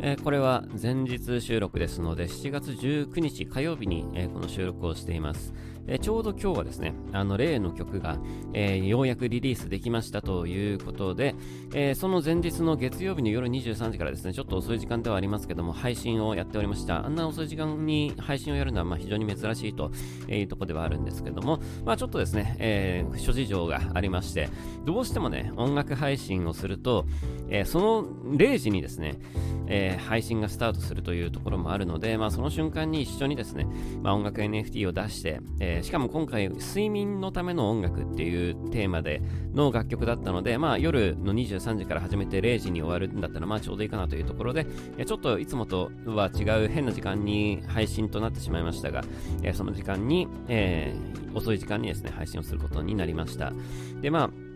えー、これは前日収録ですので、7月19日火曜日に、えー、この収録をしています。え、ちょうど今日はですね、あの例の曲が、えー、ようやくリリースできましたということで、えー、その前日の月曜日の夜23時からですね、ちょっと遅い時間ではありますけども、配信をやっておりました。あんな遅い時間に配信をやるのはまあ非常に珍しいというところではあるんですけども、まあちょっとですね、えー、諸事情がありまして、どうしてもね、音楽配信をすると、え、その0時にですね、え、配信がスタートするというところもあるので、まあ、その瞬間に一緒にですね、まあ、音楽 NFT を出して、えしかも今回、睡眠のための音楽っていうテーマでの楽曲だったので、まあ、夜の23時から始めて0時に終わるんだったら、まあ、ちょうどいいかなというところで、ちょっといつもとは違う変な時間に配信となってしまいましたが、その時間に、えー、遅い時間にですね、配信をすることになりました。で、まあ、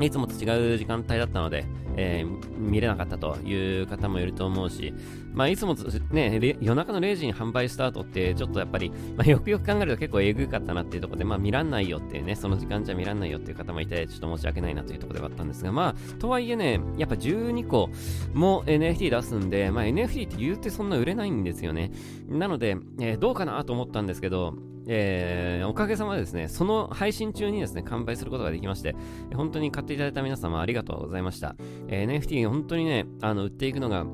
いつもと違う時間帯だったので、えー、見れなかったという方もいると思うし、まあ、いつもね、夜中の0時に販売スタートって、ちょっとやっぱり、まあ、よくよく考えると結構えぐかったなっていうところで、まあ、見らんないよっていうね、その時間じゃ見らんないよっていう方もいて、ちょっと申し訳ないなというところではあったんですが、まあ、とはいえね、やっぱ12個も NFT 出すんで、まあ、NFT って言うてそんな売れないんですよね。なので、えー、どうかなと思ったんですけど、えー、おかげさまでですね、その配信中にですね、完売することができまして、本当に買っていただいた皆様ありがとうございました。えー、NFT 本当にね、あの、売っていくのが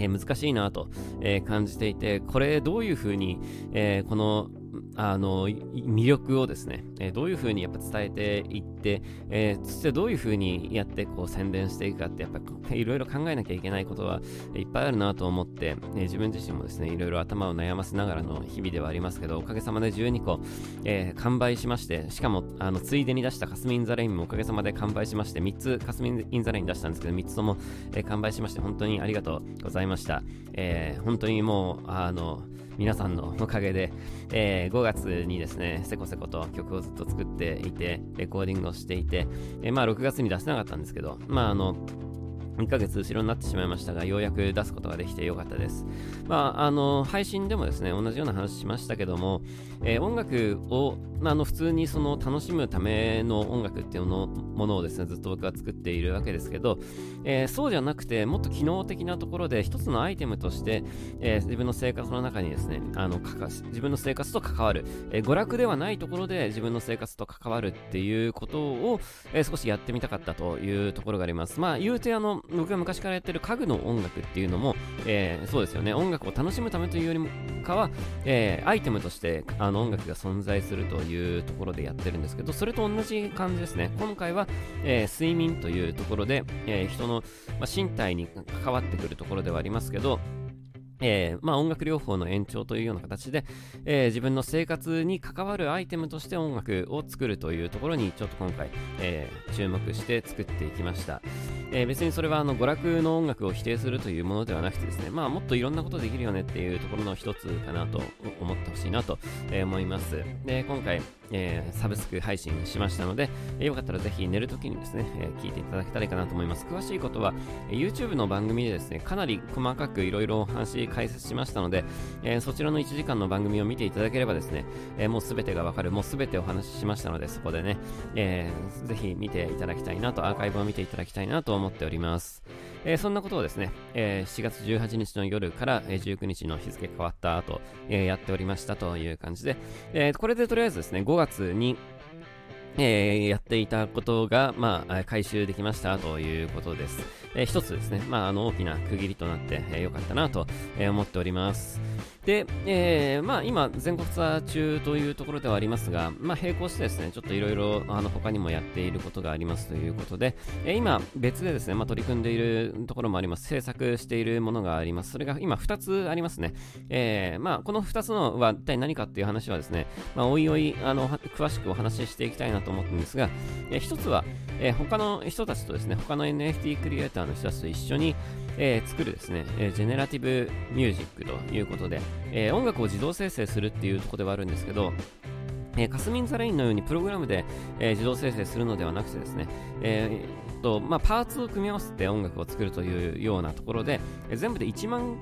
えー、難しいなと、え、感じていて、これどういうふうに、え、このあの魅力をですね、え、どういうふうにやっぱ伝えていって、えー、そしてどういうふうにやってこう宣伝していくかってやっぱ いろいろ考えなきゃいけないことはいっぱいあるなと思って、え、自分自身もですねいろいろ頭を悩ませながらの日々ではありますけどおかげさまで12個、えー、完売しましてしかもあのついでに出したカスミンザレインもおかげさまで完売しまして3つカスミンザレイン出したんですけど3つとも、えー、完売しまして本当にありがとうございました、え、本当にもうあの皆さんのおかげで、えー、5月にですね、せこせこと曲をずっと作っていて、レコーディングをしていて、えー、まあ6月に出してなかったんですけど、まああの、2ヶ月後ろになってしまいましたが、ようやく出すことができてよかったです。まあ、あの、配信でもですね、同じような話しましたけども、えー、音楽を、まあ、あの、普通にその楽しむための音楽っていうのものをですね、ずっと僕は作っているわけですけど、えー、そうじゃなくて、もっと機能的なところで、一つのアイテムとして、えー、自分の生活の中にですね、あの、自分の生活と関わる、え娯楽ではないところで自分の生活と関わるっていうことを、え少しやってみたかったというところがあります。まあ、言うてあの、僕が昔からやってる家具の音楽っていうのも、えー、そうですよね、音楽を楽しむためというよりかは、えー、アイテムとしてあの音楽が存在するというところでやってるんですけど、それと同じ感じですね。今回は、えー、睡眠というところで、え人の、まあ、身体に関わってくるところではありますけど、えー、まあ、音楽療法の延長というような形で、えー、自分の生活に関わるアイテムとして音楽を作るというところにちょっと今回、えー、注目して作っていきました。え別にそれはあの娯楽の音楽を否定するというものではなくてですね、まあ、もっといろんなことできるよねっていうところの一つかなと思ってほしいなと思います。で、今回、えー、サブスク配信しましたので、えー、よかったらぜひ寝るときにですね、えー、聞いていただけたらいいかなと思います。詳しいことは、え YouTube の番組でですね、かなり細かくいろいろお話解説しましたので、えそちらの1時間の番組を見ていただければですね、えもうすべてがわかる、もうすべてお話ししましたので、そこでね、えぜひ見ていただきたいなと、アーカイブを見ていただきたいなと思っております。えそんなことをですね、え7月18日の夜から、え19日の日付変わった後、えやっておりましたという感じで、えこれでとりあえずですね、5月に、えー、やっていたことが、まあ、回収できましたということです。えー、一つですね、まあ、あの大きな区切りとなって、えー、よかったなと、え、思っております。で、えー、まあ今、全国ツアー中というところではありますが、まあ並行してですね、ちょっといろいろ他にもやっていることがありますということで、えー、今、別でですね、まあ取り組んでいるところもあります。制作しているものがあります。それが今2つありますね。えー、まあこの2つのは一体何かっていう話はですね、まあおいおい、あの、詳しくお話ししていきたいなと思ってるんですが、えー、1つは、えー、他の人たちとですね、他の NFT クリエイターの人たちと一緒に、えー、作るですね、えー、ジェネラティブミュージックということで、えー、音楽を自動生成するっていうところではあるんですけど、えー、カスミン・ザ・レインのようにプログラムで、えー、自動生成するのではなくてですね、えーとまあ、パーツを組み合わせて音楽を作るというようなところで、えー、全部で1万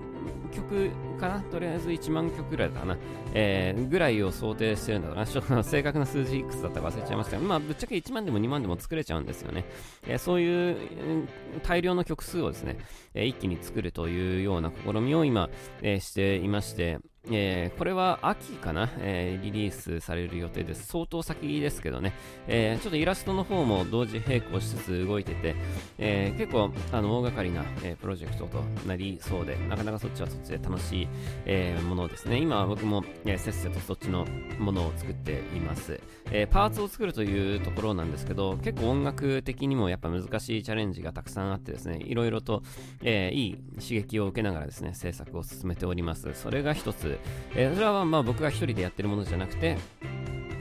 曲かなとりあえず1万曲ぐらいかな、えー、ぐらいを想定してるんだな。ちょっと正確な数字いくつだったか忘れちゃいましたが、まあ、ぶっちゃけ1万でも2万でも作れちゃうんですよね。えー、そういう大量の曲数をですね、えー、一気に作るというような試みを今、えー、していまして、えー、これは秋かな、えー、リリースされる予定です。相当先ですけどね、えー、ちょっとイラストの方も同時並行しつつ動いてて、え結構あの大掛かりな、えプロジェクトとなりそうで、なかなかそっちはそっちで楽しい、えものですね。今僕も、えせっせとそっちのものを作っています、えパーツを作るというところなんですけど、結構音楽的にもやっぱ難しいチャレンジがたくさんあってですね、いろいろと、えいい刺激を受けながらですね、制作を進めております。それが一つ、え、それはまあ僕が一人でやってるものじゃなくて、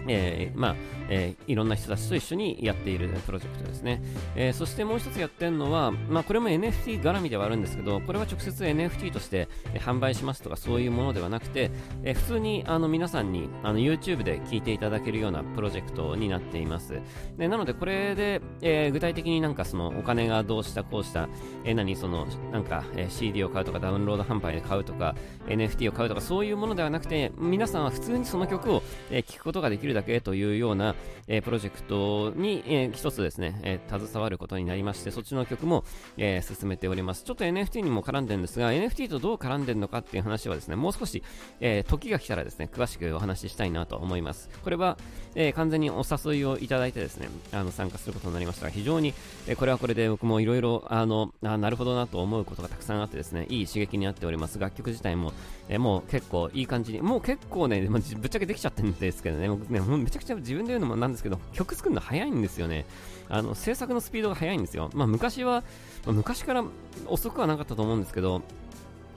えー、まあ、えー、いろんな人たちと一緒にやっているプロジェクトですね。えー、そしてもう一つやってるのは、まあ、これも NFT 絡みではあるんですけど、これは直接 NFT として、販売しますとかそういうものではなくて、え普通にあの皆さんにあの YouTube で聞いていただけるようなプロジェクトになっています。でなので、これで、え具体的になんかそのお金がどうしたこうした、え何そのなんか、え CD を買うとかダウンロード販売で買うとか NFT を買うとかそういうものではなくて、皆さんは普通にその曲を、え聞くことができるだけというような、えー、プロジェクトに、えー、一つですね、えー、携わることになりまして、そっちの曲も、えー、進めております。ちょっと NFT にも絡んでるんですが、NFT とどう絡んでるのかっていう話はですね、もう少し、えー、時が来たらですね、詳しくお話ししたいなと思います。これは、えー、完全にお誘いをいただいてですね、あの参加することになりましたが、非常に、えー、これはこれで僕もいろいろ、あの、あなるほどなと思うことがたくさんあってですね、いい刺激になっております。楽曲自体も、えー、もう結構いい感じに、もう結構ね、ぶっちゃけできちゃってるんですけどね、僕ね、めちゃくちゃ自分で言うのもなんですけど、曲作るの早いんですよね。あの、制作のスピードが速いんですよ。まあ、昔は、まあ、昔から遅くはなかったと思うんですけど、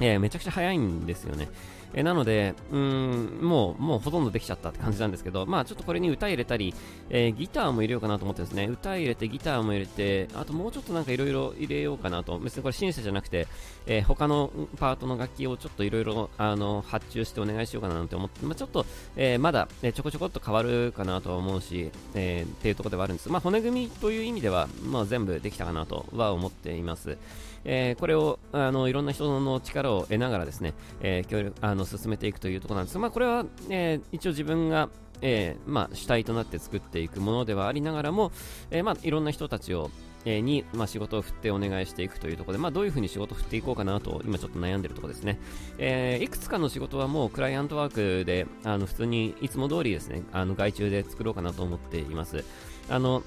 えー、めちゃくちゃ早いんですよね。えなので、うん、もう、もうほとんどできちゃったって感じなんですけど、まあちょっとこれに歌入れたり、えー、ギターも入れようかなと思ってですね、歌入れてギターも入れて、あともうちょっとなんかいろいろ入れようかなと、別にこれシンセじゃなくて、えー、他のパートの楽器をちょっといろいろあの発注してお願いしようかななんて思って、まあ、ちょっと、えー、まだ、えちょこちょこっと変わるかなとは思うし、えっていうところではあるんです。まあ骨組みという意味では、まあ全部できたかなとは思っています。えこれをあのいろんな人の力を得ながらですね、え協力あの進めていくというところなんですが、まあ、これは、えー、一応自分が、えー、まあ、主体となって作っていくものではありながらも、えー、まあ、いろんな人たちを、え、に、まあ、仕事を振ってお願いしていくというところで、まあ、どういうふうに仕事を振っていこうかなと、今ちょっと悩んでるところですね。え、いくつかの仕事はもうクライアントワークで、あの、普通にいつも通りですね、あの、外注で作ろうかなと思っています。あの、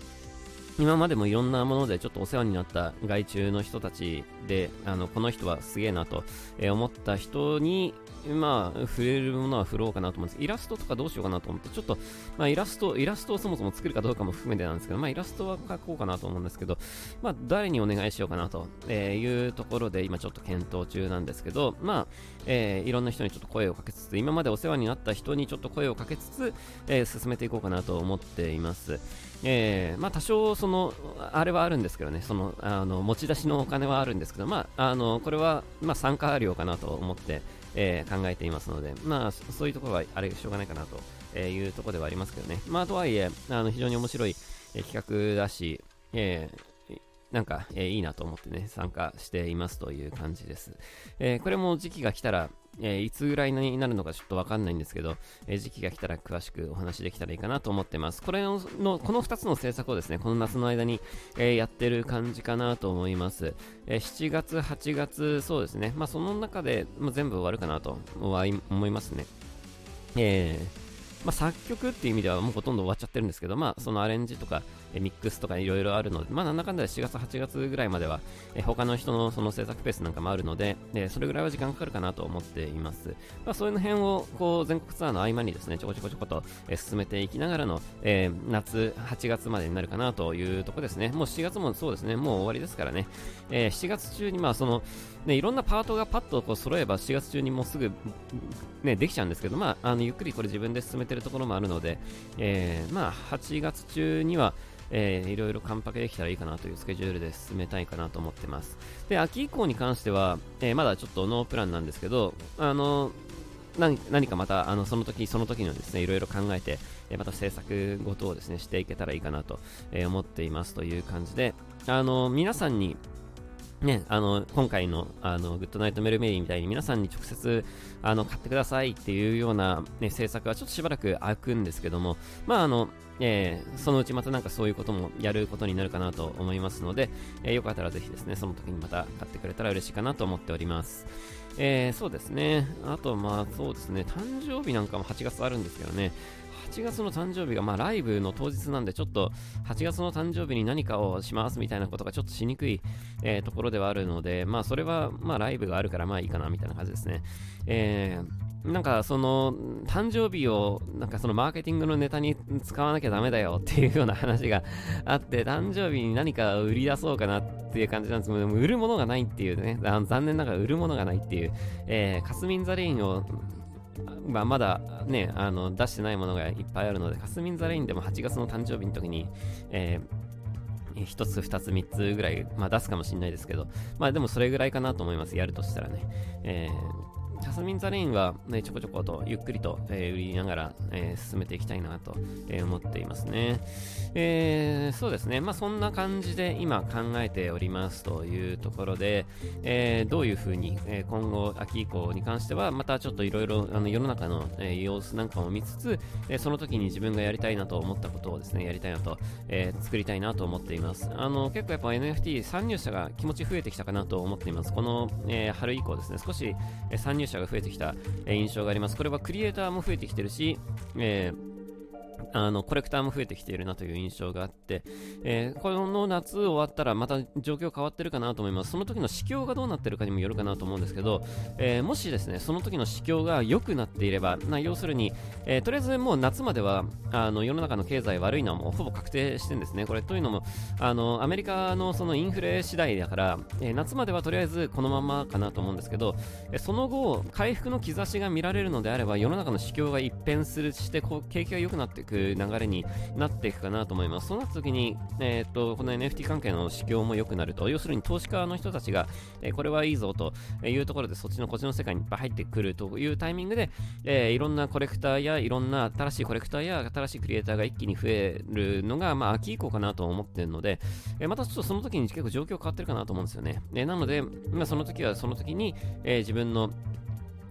今までもいろんなものでちょっとお世話になった外注の人たちで、あの、この人はすげえなと、思った人に、まあ、触れるものは振ろうかなと思うんですイラストとかどうしようかなと思って、ちょっと、まあ、イラスト、イラストをそもそも作るかどうかも含めてなんですけど、まあ、イラストは描こうかなと思うんですけど、まあ、誰にお願いしようかなというところで、今ちょっと検討中なんですけど、まあ、えー、いろんな人にちょっと声をかけつつ、今までお世話になった人にちょっと声をかけつつ、えー、進めていこうかなと思っています。えー、まあ多少その、あれはあるんですけどね、その、あの、持ち出しのお金はあるんですけど、まあ、あの、これは、まあ参加料かなと思って、えー、考えていますので、まあ、そういうところは、あれ、しょうがないかなというところではありますけどね。まあ、とはいえ、あの、非常に面白い、え企画だし、えー、なんか、えー、いいなと思ってね、参加していますという感じです。えー、これも時期が来たら、えー、いつぐらいになるのかちょっとわかんないんですけど、えー、時期が来たら詳しくお話できたらいいかなと思ってます。これの、のこの2つの制作をですね、この夏の間に、えー、やってる感じかなと思います。え7月、8月、そうですね。まあ、その中で、まあ、全部終わるかなと思いますね。えーまあ、作曲っていう意味ではもうほとんど終わっちゃってるんですけど、まあ、そのアレンジとか、えミックスとかいろいろあるので、まあ、なんだかんだ4月、8月ぐらいまでは、え他の人のその制作ペースなんかもあるので、えそれぐらいは時間かかるかなと思っています。まあ、そういう辺を、こう、全国ツアーの合間にですね、ちょこちょこちょこと、え進めていきながらの、えー、夏、8月までになるかなというとこですね。もう7月もそうですね、もう終わりですからね。えー、7月中に、まあ、その、ね、いろんなパートがパッとこう揃えば7月中にもうすぐ、ね、できちゃうんですけど、まあ、あのゆっくりこれ自分で進めてるところもあるので、えー、まあ、8月中には、えー、いろいろ完パケできたらいいかなというスケジュールで進めたいかなと思ってます。で、秋以降に関しては、えー、まだちょっとノープランなんですけど、あの何何かまたあのその時その時のですねいろいろ考えて、えまた制作ごとをですねしていけたらいいかなと、え思っていますという感じで、あの皆さんにね、あの今回のあのグッドナイトメルメリーみたいに皆さんに直接あの買ってくださいっていうような、ね、政策はちょっとしばらく空くんですけども、まああのえー、そのうちまたなんかそういうこともやることになるかなと思いますので、えー、よかったらぜひですね、その時にまた買ってくれたら嬉しいかなと思っております。えー、そうですね。あと、まあそうですね、誕生日なんかも8月あるんですけどね、8月の誕生日が、まあ、ライブの当日なんで、ちょっと8月の誕生日に何かをしますみたいなことがちょっとしにくい、えー、ところではあるので、まあ、それは、まあ、ライブがあるから、まあいいかなみたいな感じですね。えー、なんかその誕生日をなんかそのマーケティングのネタに使わなきゃダメだよっていうような話があって誕生日に何か売り出そうかなっていう感じなんですけど売るものがないっていうね残念ながら売るものがないっていう、えー、カスミンザレインをまあ、まだね、あの出してないものがいっぱいあるので、カスミンザレインでも8月の誕生日の時に、えー、1つ、2つ、3つぐらい、まあ、出すかもしれないですけど、まあでもそれぐらいかなと思います、やるとしたらね。えージャスミン・ザ・レインは、ね、ちょこちょことゆっくりと、えー、売りながら、えー、進めていきたいなと、えー、思っていますね。えー、そうですね、まあ、そんな感じで今考えておりますというところで、えー、どういうふうに、えー、今後、秋以降に関しては、またちょっといろいろ世の中の、えー、様子なんかも見つつ、えー、その時に自分がやりたいなと思ったことをですね、やりたいなと、えー、作りたいなと思っています。あの結構やっぱ NFT 参入者が気持ち増えてきたかなと思っています。この、えー、春以降ですね、少し、えー、参入者が増えてきた、印象があります。これはクリエイターも増えてきてるし、えーあのコレクターも増えてきているなという印象があって、えー、この夏終わったらまた状況変わってるかなと思います。その時の市況がどうなってるかにもよるかなと思うんですけど、えー、もしですね、その時の市況が良くなっていれば、な要するに、えー、とりあえずもう夏まではあの世の中の経済悪いのはもうほぼ確定してんですね。これというのも、あのアメリカのそのインフレ次第だから、え夏まではとりあえずこのままかなと思うんですけど、えその後、回復の兆しが見られるのであれば、世の中の市況が一変するしてこう景気が良くなってくる流れになっていくかなと思います。そうなった時に、えー、っと、この NFT 関係の市況も良くなると、要するに投資家の人たちが、えー、これはいいぞというところで、そっちのこっちの世界にいっぱい入ってくるというタイミングで、えー、いろんなコレクターやいろんな新しいコレクターや新しいクリエイターが一気に増えるのが、まあ、秋以降かなと思ってるので、えまたちょっとその時に結構状況変わってるかなと思うんですよね。えなので、まあ、その時はその時に、え自分の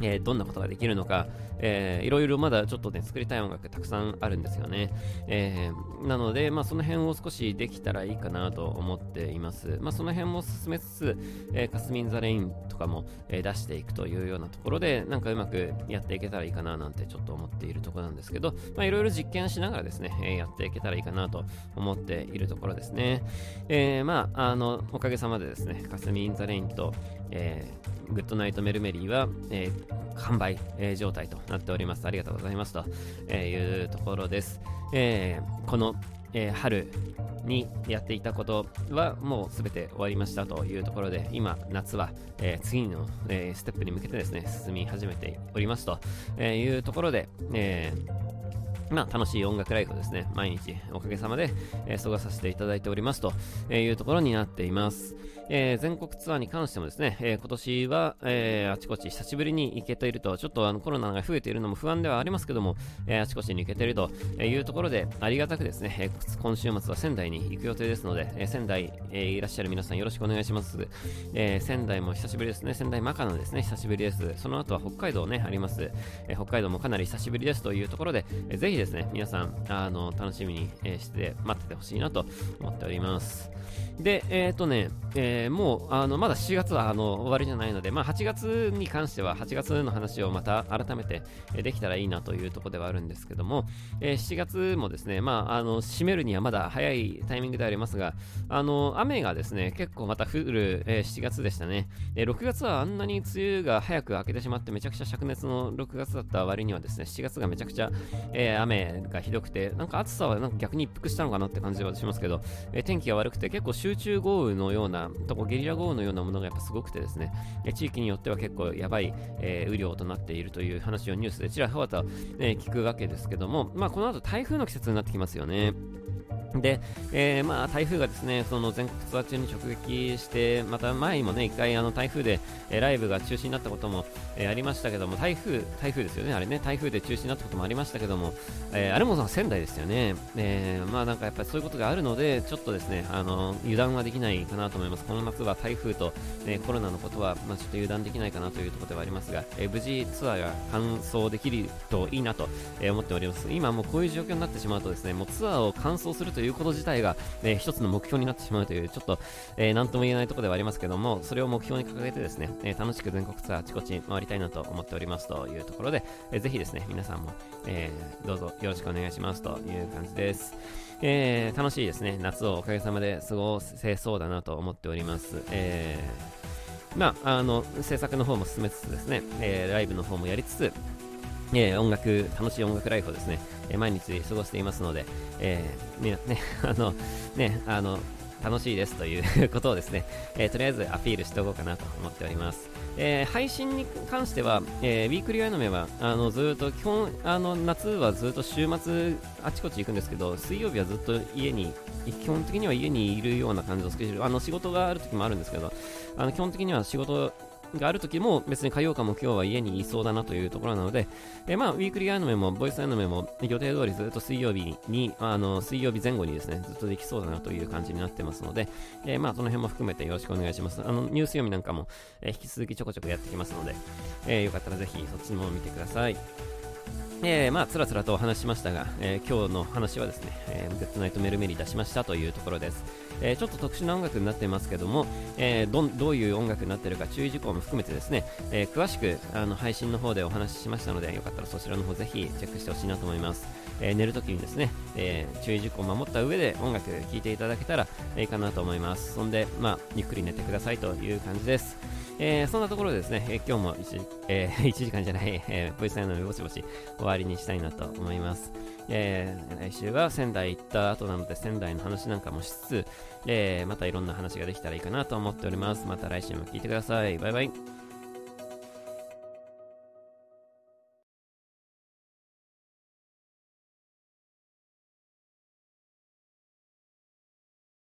えー、どんなことができるのか、えー、いろいろまだちょっとね、作りたい音楽たくさんあるんですよね。えー、なので、まあ、その辺を少しできたらいいかなと思っています。まあ、その辺も進めつつ、えー、カスミン・ザ・レインとかも、えー、出していくというようなところで、なんかうまくやっていけたらいいかななんてちょっと思っているところなんですけど、まあ、いろいろ実験しながらですね、えー、やっていけたらいいかなと思っているところですね。えー、まあ、あの、おかげさまでですね、カスミン・ザ・レインと、えー、グッドナイト・メルメリーは、えー、完売、えー、状態となっております。ありがとうございますと、えいうところです。えー、この、えー、春にやっていたことはもうすべて終わりましたというところで、今、夏は、えー、次の、えー、ステップに向けてですね、進み始めておりますと、えいうところで、えーまあ、楽しい音楽ライフをですね、毎日おかげさまで、えー、過ごさせていただいておりますとえいうところになっています。えー、全国ツアーに関してもですね、えー、今年は、えー、あちこち久しぶりに行けていると、ちょっとあのコロナが増えているのも不安ではありますけども、えあちこちに行けているというところで、ありがたくですね、え今週末は仙台に行く予定ですので、え仙台、えいらっしゃる皆さんよろしくお願いします。え仙台も久しぶりですね、仙台マカノですね、久しぶりです。その後は北海道ね、あります。え北海道もかなり久しぶりですというところで、えぜひですね、皆さん、あの、楽しみに、えして待っててほしいなと思っております。で、えっ、ー、とね、えー、もう、あの、まだ7月はあの終わりじゃないので、まあ、8月に関しては、8月の話をまた改めて、えできたらいいなというところではあるんですけども、えー、7月もですね、まあ、あの、閉めるにはまだ早いタイミングでありますが、あの、雨がですね、結構また降る、えー、7月でしたね。えー、6月はあんなに梅雨が早く明けてしまって、めちゃくちゃ灼熱の6月だった割にはですね、7月がめちゃくちゃ、え、雨がひどくて、なんか暑さはなんか逆に一服したのかなって感じはしますけど、え、天気が悪くて結構集中豪雨のようなとこ、ゲリラ豪雨のようなものがやっぱすごくてですね、地域によっては結構やばい、えー、雨量となっているという話をニュースでちらほらと、えー、聞くわけですけども、まあ、この後台風の季節になってきますよね。で、えー、まあ台風がですねその全国ツアー中に直撃して、また前にもね1回あの台風で、えー、ライブが中止になったことも、えー、ありましたけども、台風、台風ですよね、あれね、台風で中止になったこともありましたけども、えー、あれも仙台ですよね、えー、まあなんかやっぱりそういうことがあるので、ちょっとですねあの油断はできないかなと思います、この夏は台風と、えー、コロナのことは、まあ、ちょっと油断できないかなというところではありますが、えー、無事ツアーが完走できるといいなと、え、思っております。今もうこういう状況になってしまうとですね、もうツアーを完走するとということ自体が、えー、一つの目標になってしまうという、ちょっと、えー、なんとも言えないところではありますけども、それを目標に掲げてですね、えー、楽しく全国ツアーあちこち回りたいなと思っておりますというところで、えー、ぜひですね、皆さんも、えー、どうぞよろしくお願いしますという感じです。えー、楽しいですね、夏をおかげさまで過ごせそうだなと思っております。えー、まあ、あの、制作の方も進めつつですね、えー、ライブの方もやりつつ、えー、音楽、楽しい音楽ライフをですね、えー、毎日過ごしていますので、えー、みんなね、あの、ね、あの、楽しいですということをですね、えー、とりあえずアピールしておこうかなと思っております。えー、配信に関しては、えー、ウィークリーアニメはあのずっと基本あの夏はずっと週末あちこち行くんですけど水曜日はずっと家に基本的には家にいるような感じのスケジュールあの仕事がある時もあるんですけどあの基本的には仕事がある時も別に火曜かも今日は家にいそうだなというところなので、え、まあ、ウィークリーアニメもボイスアニメも予定通りずっと水曜日に、あの、水曜日前後にですね、ずっとできそうだなという感じになってますので、え、まあ、その辺も含めてよろしくお願いします。あの、ニュース読みなんかも、え、引き続きちょこちょこやってきますので、えよかったらぜひそっちも見てください。えー、まあ、つらつらとお話しましたが、えー、今日の話はですね、えー、デッドナイトメルメリー出しましたというところです。えー、ちょっと特殊な音楽になってますけども、え、どどういう音楽になってるか注意事項も含めてですね、え、詳しくあの配信の方でお話ししましたので、よかったらそちらの方ぜひチェックしてほしいなと思います。え寝るときにですね、え注意事項を守った上で音楽聴いていただけたらいいかなと思います。そんで、まあ、ゆっくり寝てくださいという感じです。えー、そんなところでですね、えー、今日も 1,、えー、1時間じゃない、えー、ボイスアイのぼちぼち終わりにしたいなと思います。えー、来週は仙台行った後なので仙台の話なんかもしつつ、えー、またいろんな話ができたらいいかなと思っております。また来週も聞いてください。バイバイ。